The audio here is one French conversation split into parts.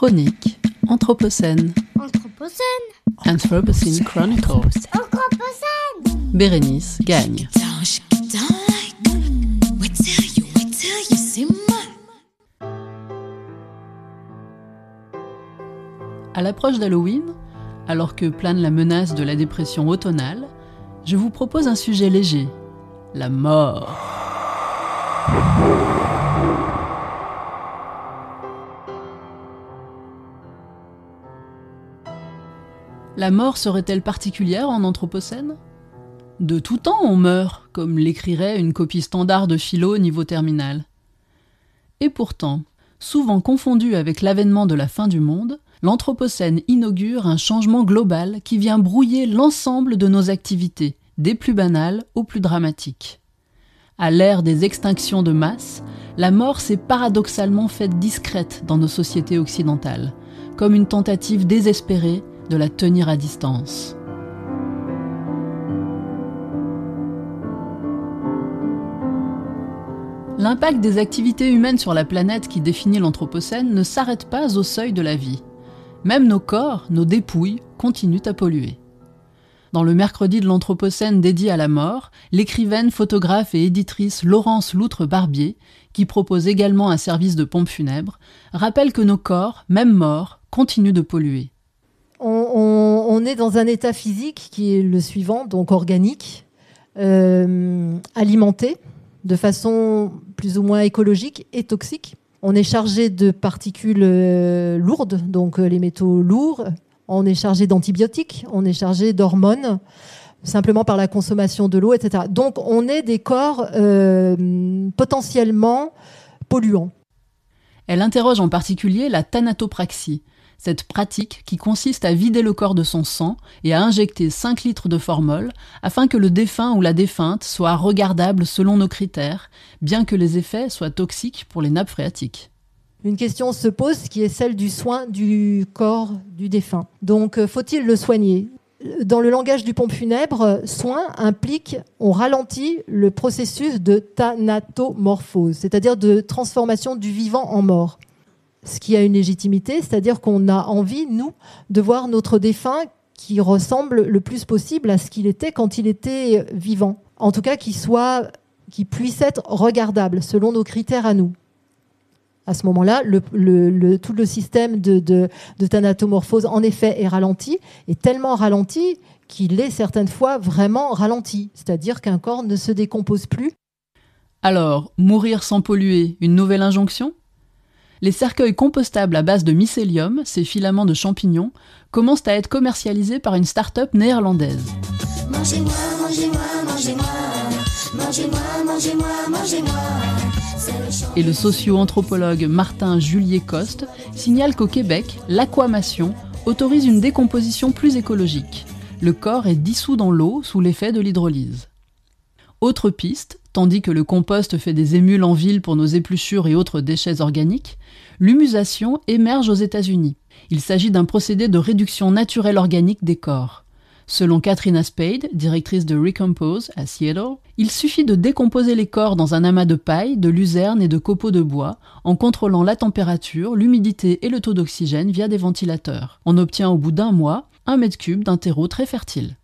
Chronique Anthropocène. Anthropocène. Anthropocene Chronicles. Anthropocène. Bérénice gagne. À l'approche d'Halloween, alors que plane la menace de la dépression automnale, je vous propose un sujet léger, la mort. La mort serait-elle particulière en Anthropocène? De tout temps on meurt, comme l'écrirait une copie standard de philo niveau terminal. Et pourtant, souvent confondu avec l'avènement de la fin du monde, l'Anthropocène inaugure un changement global qui vient brouiller l'ensemble de nos activités, des plus banales aux plus dramatiques. À l'ère des extinctions de masse, la mort s'est paradoxalement faite discrète dans nos sociétés occidentales, comme une tentative désespérée de la tenir à distance. L'impact des activités humaines sur la planète qui définit l'Anthropocène ne s'arrête pas au seuil de la vie. Même nos corps, nos dépouilles, continuent à polluer. Dans le mercredi de l'Anthropocène dédié à la mort, l'écrivaine, photographe et éditrice Laurence Loutre-Barbier, qui propose également un service de pompe funèbre, rappelle que nos corps, même morts, continuent de polluer. On, est dans un état physique qui est le suivant, donc organique, euh, alimenté de façon plus ou moins écologique et toxique. On est chargé de particules euh, lourdes, donc euh, les métaux lourds. On est chargé d'antibiotiques, on est chargé d'hormones, simplement par la consommation de l'eau, etc. Donc on est des corps potentiellement polluants. Elle interroge en particulier la thanatopraxie, cette pratique qui consiste à vider le corps de son sang et à injecter 5 litres de formol afin que le défunt ou la défunte soit regardable selon nos critères, bien que les effets soient toxiques pour les nappes phréatiques. Une question se pose qui est celle du soin du corps du défunt. Donc, euh, faut-il le soigner? Dans le langage du pompe funèbre, soin implique, on ralentit le processus de thanatomorphose, c'est-à-dire de transformation du vivant en mort ce qui a une légitimité, c'est-à-dire qu'on a envie, nous, de voir notre défunt qui ressemble le plus possible à ce qu'il était quand il était vivant. En tout cas, qu'il soit, puisse être regardable selon nos critères à nous. À ce moment-là, tout le système de, de, de thanatomorphose, en effet, est ralenti, est tellement ralenti qu'il est certaines fois vraiment ralenti, c'est-à-dire qu'un corps ne se décompose plus. Alors, mourir sans polluer, une nouvelle injonction? Les cercueils compostables à base de mycélium, ces filaments de champignons, commencent à être commercialisés par une start-up néerlandaise. Mangez-moi, mangez-moi, mangez-moi, mangez-moi, mangez-moi, mangez-moi. Et le socio-anthropologue Martin Julier-Coste signale qu'au Québec, l'aquamation autorise une décomposition plus écologique. Le corps est dissous dans l'eau sous l'effet de l'hydrolyse. Autre piste, tandis que le compost fait des émules en ville pour nos épluchures et autres déchets organiques, l'humusation émerge aux États-Unis. Il s'agit d'un procédé de réduction naturelle organique des corps. Selon Katrina Spade, directrice de Recompose à Seattle, il suffit de décomposer les corps dans un amas de paille, de luzerne et de copeaux de bois en contrôlant la température, l'humidité et le taux d'oxygène via des ventilateurs. On obtient au bout d'un mois un mètre cube d'un terreau très fertile.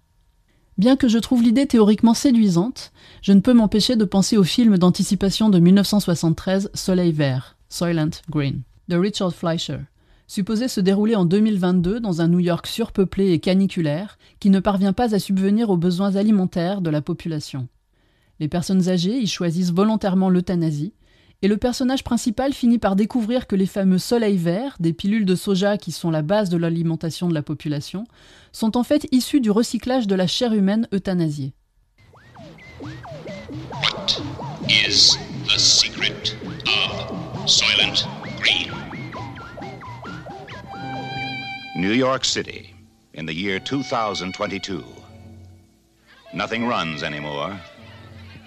Bien que je trouve l'idée théoriquement séduisante, je ne peux m'empêcher de penser au film d'anticipation de 1973 Soleil vert, Soylent Green, de Richard Fleischer, supposé se dérouler en 2022 dans un New York surpeuplé et caniculaire qui ne parvient pas à subvenir aux besoins alimentaires de la population. Les personnes âgées y choisissent volontairement l'euthanasie, et le personnage principal finit par découvrir que les fameux soleils verts, des pilules de soja qui sont la base de l'alimentation de la population, sont en fait issus du recyclage de la chair humaine euthanasiée. New York City, in the year 2022. Nothing runs anymore.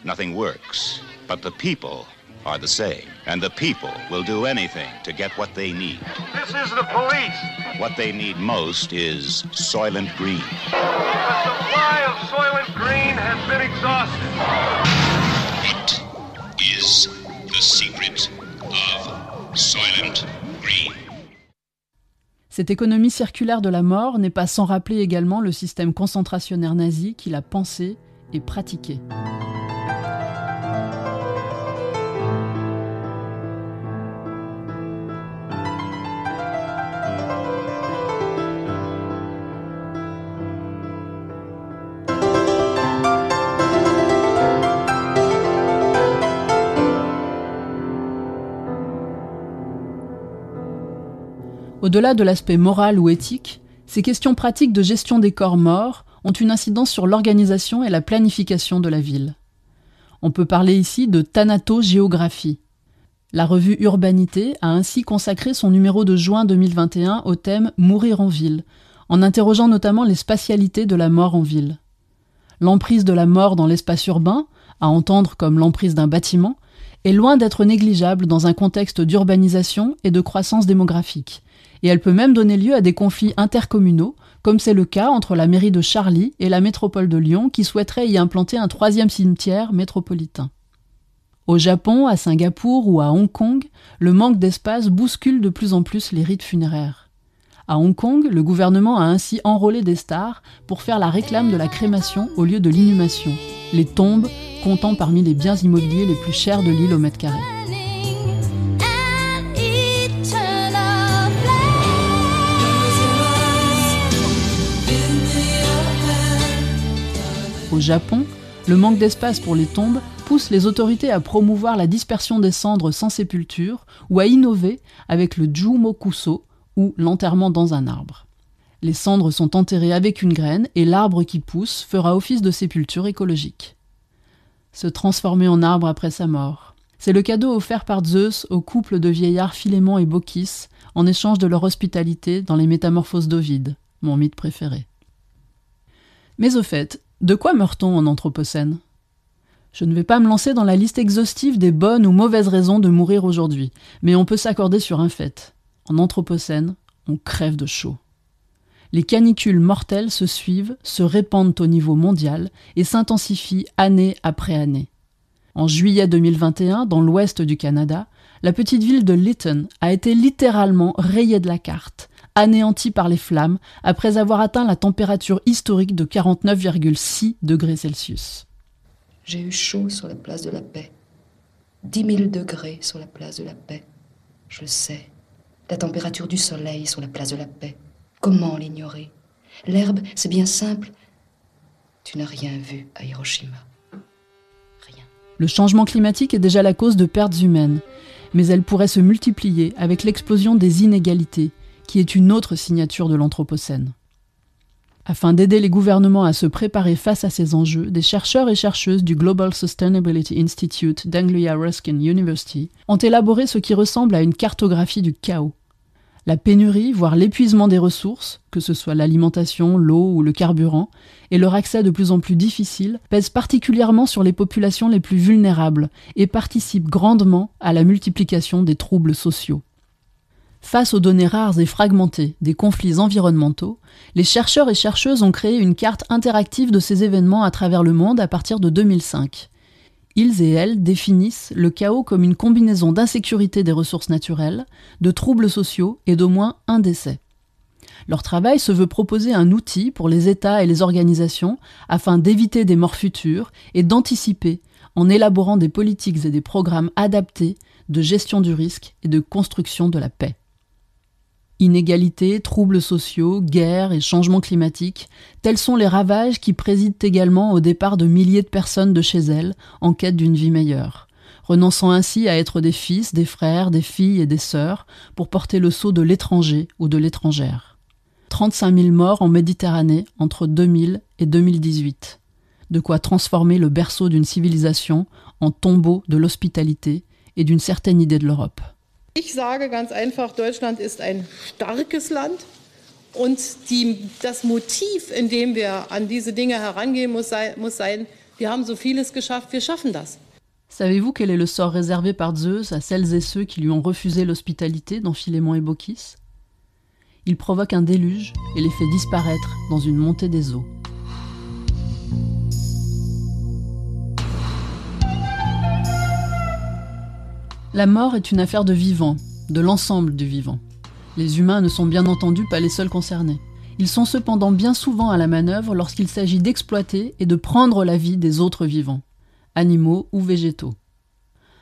Nothing works. But the people are the same. And the people will do anything to get what they need. This is the police. What they need most is Soylent Green. The supply of Soylent Green has been exhausted. What is the secret of Soylent Green? Cette économie circulaire de la mort n'est pas sans rappeler également le système concentrationnaire nazi qu'il a pensé et pratiqué. Au-delà de l'aspect moral ou éthique, ces questions pratiques de gestion des corps morts ont une incidence sur l'organisation et la planification de la ville. On peut parler ici de thanatogéographie. La revue Urbanité a ainsi consacré son numéro de juin 2021 au thème Mourir en ville, en interrogeant notamment les spatialités de la mort en ville. L'emprise de la mort dans l'espace urbain, à entendre comme l'emprise d'un bâtiment, est loin d'être négligeable dans un contexte d'urbanisation et de croissance démographique, et elle peut même donner lieu à des conflits intercommunaux, comme c'est le cas entre la mairie de Charlie et la métropole de Lyon qui souhaiterait y implanter un troisième cimetière métropolitain. Au Japon, à Singapour ou à Hong Kong, le manque d'espace bouscule de plus en plus les rites funéraires. À Hong Kong, le gouvernement a ainsi enrôlé des stars pour faire la réclame de la crémation au lieu de l'inhumation, les tombes comptant parmi les biens immobiliers les plus chers de l'île au mètre carré. Au Japon, le manque d'espace pour les tombes pousse les autorités à promouvoir la dispersion des cendres sans sépulture ou à innover avec le Jumokuso ou l'enterrement dans un arbre. Les cendres sont enterrées avec une graine et l'arbre qui pousse fera office de sépulture écologique. Se transformer en arbre après sa mort. C'est le cadeau offert par Zeus au couple de vieillards Philémon et Baucis en échange de leur hospitalité dans les Métamorphoses d'Ovide, mon mythe préféré. Mais au fait, de quoi meurt-on en Anthropocène? Je ne vais pas me lancer dans la liste exhaustive des bonnes ou mauvaises raisons de mourir aujourd'hui, mais on peut s'accorder sur un fait. En Anthropocène, on crève de chaud. Les canicules mortelles se suivent, se répandent au niveau mondial et s'intensifient année après année. En juillet 2021, dans l'ouest du Canada, la petite ville de Lytton a été littéralement rayée de la carte, anéanti par les flammes après avoir atteint la température historique de 49,6 degrés Celsius. J'ai eu chaud sur la place de la paix. 10 000 degrés sur la place de la paix. Je sais. La température du soleil sur la place de la paix. Comment l'ignorer? L'herbe, c'est bien simple. Tu n'as rien vu à Hiroshima. Rien. Le changement climatique est déjà la cause de pertes humaines, mais elle pourrait se multiplier avec l'explosion des inégalités qui est une autre signature de l'Anthropocène. Afin d'aider les gouvernements à se préparer face à ces enjeux, des chercheurs et chercheuses du Global Sustainability Institute d'Anglia Ruskin University ont élaboré ce qui ressemble à une cartographie du chaos. La pénurie, voire l'épuisement des ressources, que ce soit l'alimentation, l'eau ou le carburant, et leur accès de plus en plus difficile, pèsent particulièrement sur les populations les plus vulnérables et participent grandement à la multiplication des troubles sociaux. Face aux données rares et fragmentées des conflits environnementaux, les chercheurs et chercheuses ont créé une carte interactive de ces événements à travers le monde à partir de 2005. Ils et elles définissent le chaos comme une combinaison d'insécurité des ressources naturelles, de troubles sociaux et d'au moins un décès. Leur travail se veut proposer un outil pour les États et les organisations afin d'éviter des morts futures et d'anticiper en élaborant des politiques et des programmes adaptés de gestion du risque et de construction de la paix. Inégalités, troubles sociaux, guerres et changements climatiques, tels sont les ravages qui président également au départ de milliers de personnes de chez elles en quête d'une vie meilleure, renonçant ainsi à être des fils, des frères, des filles et des sœurs pour porter le sceau de l'étranger ou de l'étrangère. 35 000 morts en Méditerranée entre 2000 et 2018. De quoi transformer le berceau d'une civilisation en tombeau de l'hospitalité et d'une certaine idée de l'Europe. Ich sage ganz einfach, Deutschland ist ein starkes Land und die, das Motiv, in dem wir an diese Dinge herangehen, muss, sei, muss sein, wir haben so vieles geschafft, wir schaffen das. Savez-vous quel est le sort réservé par Zeus à celles et ceux qui lui ont refusé l'hospitalité dans Philémon et Baucis Il provoque un déluge et les fait disparaître dans une montée des eaux. La mort est une affaire de vivant, de l'ensemble du vivant. Les humains ne sont bien entendu pas les seuls concernés. Ils sont cependant bien souvent à la manœuvre lorsqu'il s'agit d'exploiter et de prendre la vie des autres vivants, animaux ou végétaux.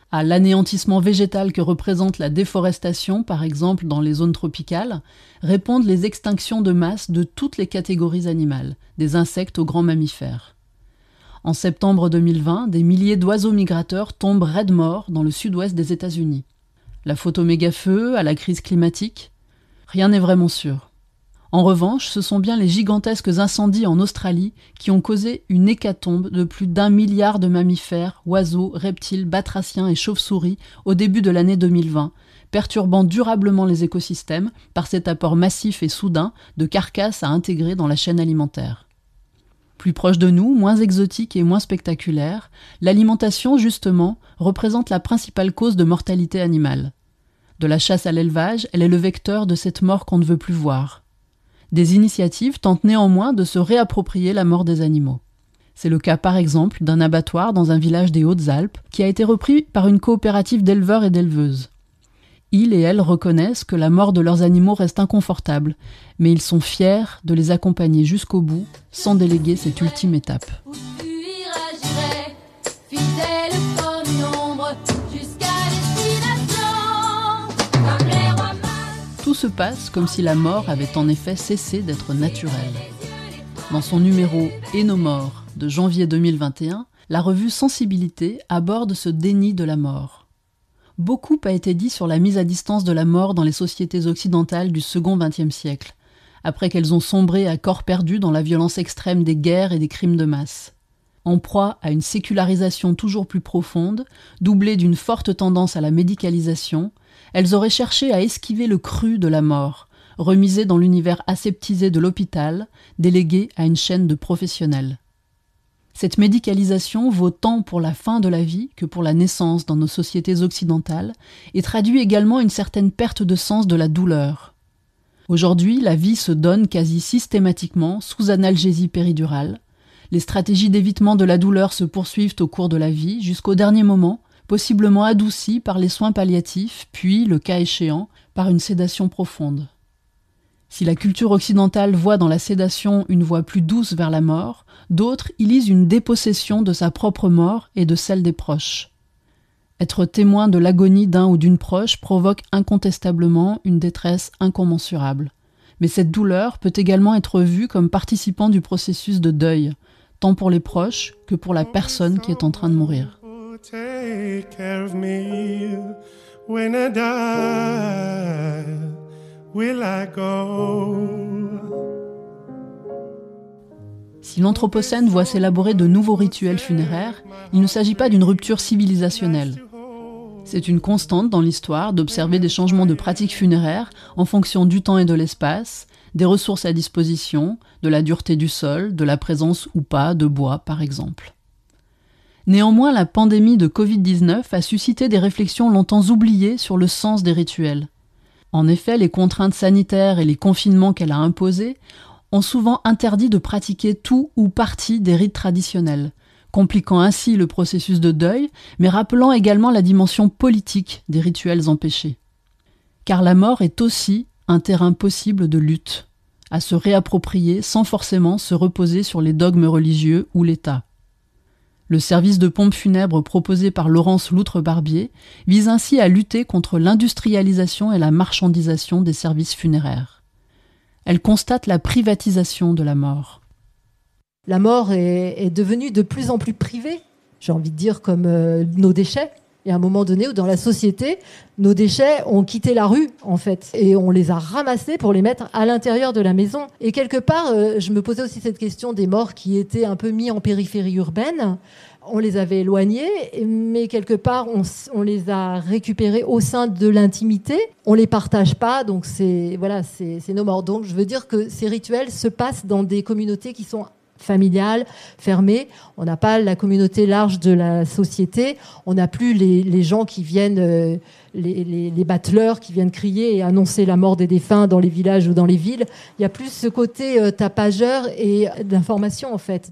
À l'anéantissement végétal que représente la déforestation, par exemple dans les zones tropicales, répondent les extinctions de masse de toutes les catégories animales, des insectes aux grands mammifères. En septembre 2020, des milliers d'oiseaux migrateurs tombent raides morts dans le sud-ouest des États-Unis. La photo méga-feu à la crise climatique, rien n'est vraiment sûr. En revanche, ce sont bien les gigantesques incendies en Australie qui ont causé une hécatombe de plus d'un milliard de mammifères, oiseaux, reptiles, batraciens et chauves-souris au début de l'année 2020, perturbant durablement les écosystèmes par cet apport massif et soudain de carcasses à intégrer dans la chaîne alimentaire. Plus proche de nous, moins exotique et moins spectaculaire, l'alimentation, justement, représente la principale cause de mortalité animale. De la chasse à l'élevage, elle est le vecteur de cette mort qu'on ne veut plus voir. Des initiatives tentent néanmoins de se réapproprier la mort des animaux. C'est le cas par exemple d'un abattoir dans un village des Hautes-Alpes qui a été repris par une coopérative d'éleveurs et d'éleveuses. Ils et elles reconnaissent que la mort de leurs animaux reste inconfortable, mais ils sont fiers de les accompagner jusqu'au bout sans déléguer cette ultime étape. Tout se passe comme si la mort avait en effet cessé d'être naturelle. Dans son numéro Et nos morts de janvier 2021, la revue Sensibilité aborde ce déni de la mort. Beaucoup a été dit sur la mise à distance de la mort dans les sociétés occidentales du second XXe siècle, après qu'elles ont sombré à corps perdu dans la violence extrême des guerres et des crimes de masse. En proie à une sécularisation toujours plus profonde, doublée d'une forte tendance à la médicalisation, elles auraient cherché à esquiver le cru de la mort, remisé dans l'univers aseptisé de l'hôpital, délégué à une chaîne de professionnels. Cette médicalisation vaut tant pour la fin de la vie que pour la naissance dans nos sociétés occidentales et traduit également une certaine perte de sens de la douleur. Aujourd'hui, la vie se donne quasi systématiquement sous analgésie péridurale. Les stratégies d'évitement de la douleur se poursuivent au cours de la vie jusqu'au dernier moment possiblement adouci par les soins palliatifs, puis, le cas échéant, par une sédation profonde. Si la culture occidentale voit dans la sédation une voie plus douce vers la mort, d'autres y lisent une dépossession de sa propre mort et de celle des proches. Être témoin de l'agonie d'un ou d'une proche provoque incontestablement une détresse incommensurable. Mais cette douleur peut également être vue comme participant du processus de deuil, tant pour les proches que pour la personne qui est en train de mourir. Si l'Anthropocène voit s'élaborer de nouveaux rituels funéraires, il ne s'agit pas d'une rupture civilisationnelle. C'est une constante dans l'histoire d'observer des changements de pratiques funéraires en fonction du temps et de l'espace, des ressources à disposition, de la dureté du sol, de la présence ou pas de bois par exemple. Néanmoins, la pandémie de Covid-19 a suscité des réflexions longtemps oubliées sur le sens des rituels. En effet, les contraintes sanitaires et les confinements qu'elle a imposés ont souvent interdit de pratiquer tout ou partie des rites traditionnels, compliquant ainsi le processus de deuil, mais rappelant également la dimension politique des rituels empêchés. Car la mort est aussi un terrain possible de lutte, à se réapproprier sans forcément se reposer sur les dogmes religieux ou l'État. Le service de pompe funèbre proposé par Laurence Loutre-Barbier vise ainsi à lutter contre l'industrialisation et la marchandisation des services funéraires. Elle constate la privatisation de la mort. La mort est, devenue de plus en plus privée, j'ai envie de dire comme euh, nos déchets. Il y a un moment donné où dans la société, nos déchets ont quitté la rue, en fait, et on les a ramassés pour les mettre à l'intérieur de la maison. Et quelque part, euh, je me posais aussi cette question des morts qui étaient un peu mis en périphérie urbaine. On les avait éloignés, mais quelque part, on, les a récupérés au sein de l'intimité. On les partage pas, donc c'est voilà, c'est nos morts. Donc, je veux dire que ces rituels se passent dans des communautés qui sont familiale, fermée. On n'a pas la communauté large de la société. On n'a plus les, gens qui viennent, euh, les, les, battleurs qui viennent crier et annoncer la mort des défunts dans les villages ou dans les villes. Il y a plus ce côté euh, tapageur et d'information en fait.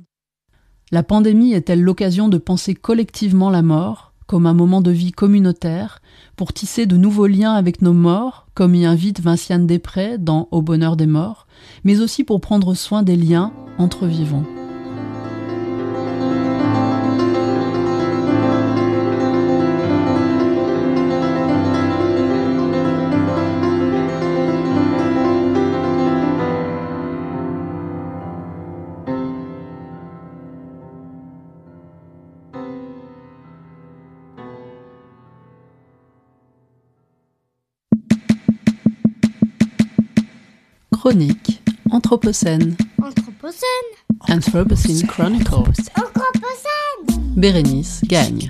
La pandémie est-elle l'occasion de penser collectivement la mort, comme un moment de vie communautaire, pour tisser de nouveaux liens avec nos morts, comme y invite Vinciane Després dans Au bonheur des morts, mais aussi pour prendre soin des liens entre vivants. Chronique Anthropocène. Anthropocène. Anthropocene Chronicles. Anthropocène. Bérénice gagne.